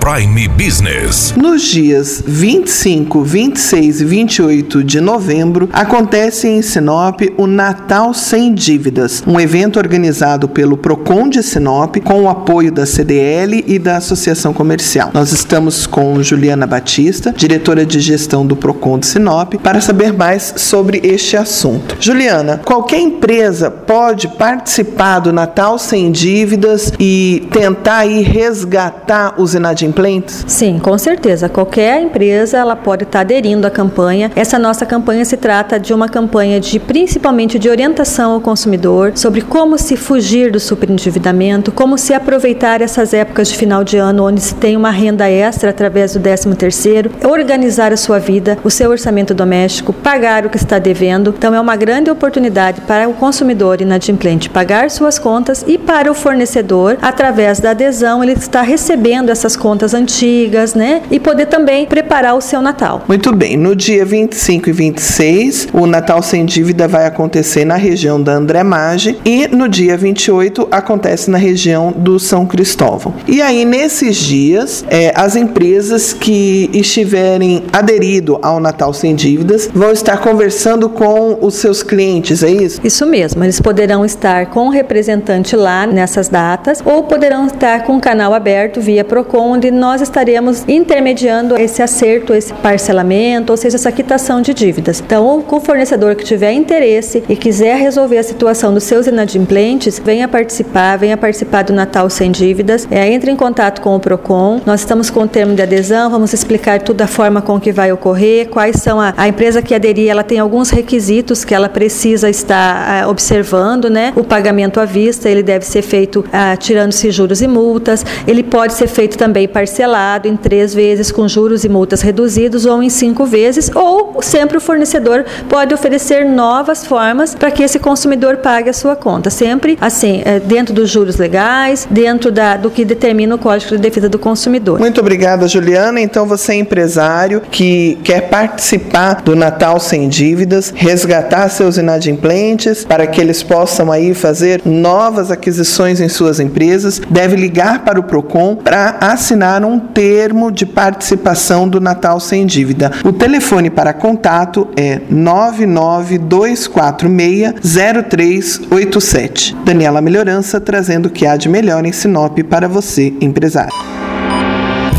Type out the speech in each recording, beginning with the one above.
Prime Business. Nos dias 25, 26 e 28 de novembro, acontece em Sinop o Natal Sem Dívidas, um evento organizado pelo Procon de Sinop com o apoio da CDL e da Associação Comercial. Nós estamos com Juliana Batista, diretora de gestão do Procon de Sinop, para saber mais sobre este assunto. Juliana, qualquer empresa pode participar do Natal Sem Dívidas e tentar aí resgatar os inadimplentes inadimplentes? Sim, com certeza. Qualquer empresa ela pode estar aderindo à campanha. Essa nossa campanha se trata de uma campanha de principalmente de orientação ao consumidor sobre como se fugir do superendividamento, como se aproveitar essas épocas de final de ano onde se tem uma renda extra através do 13 terceiro, organizar a sua vida, o seu orçamento doméstico, pagar o que está devendo. Então é uma grande oportunidade para o consumidor inadimplente pagar suas contas e para o fornecedor, através da adesão, ele está recebendo essas contas contas antigas, né? E poder também preparar o seu Natal. Muito bem. No dia 25 e 26, o Natal sem dívida vai acontecer na região da André Maggi e no dia 28 acontece na região do São Cristóvão. E aí, nesses dias, é, as empresas que estiverem aderido ao Natal sem dívidas vão estar conversando com os seus clientes, é isso? Isso mesmo. Eles poderão estar com o representante lá nessas datas ou poderão estar com o canal aberto via Procon, onde nós estaremos intermediando esse acerto, esse parcelamento, ou seja, essa quitação de dívidas. Então, o fornecedor que tiver interesse e quiser resolver a situação dos seus inadimplentes, venha participar, venha participar do Natal sem dívidas, é, entre em contato com o Procon. Nós estamos com o termo de adesão, vamos explicar tudo a forma com que vai ocorrer, quais são a, a empresa que aderir, ela tem alguns requisitos que ela precisa estar a, observando, né? O pagamento à vista, ele deve ser feito tirando-se juros e multas, ele pode ser feito também parcelado em três vezes com juros e multas reduzidos ou em cinco vezes, ou sempre o fornecedor pode oferecer novas formas para que esse consumidor pague a sua conta. Sempre assim, é, dentro dos juros legais, dentro da, do que determina o Código de Defesa do Consumidor. Muito obrigada, Juliana. Então você é empresário que quer participar do Natal sem dívidas, resgatar seus inadimplentes para que eles possam aí fazer novas aquisições em suas empresas, deve ligar para o Procon para assinar assinar um termo de participação do Natal Sem Dívida. O telefone para contato é 992460387. Daniela Melhorança trazendo o que há de melhor em Sinop para você, empresário.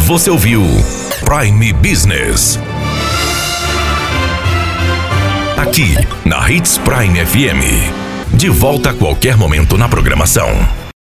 Você ouviu Prime Business. Aqui, na Hits Prime FM. De volta a qualquer momento na programação.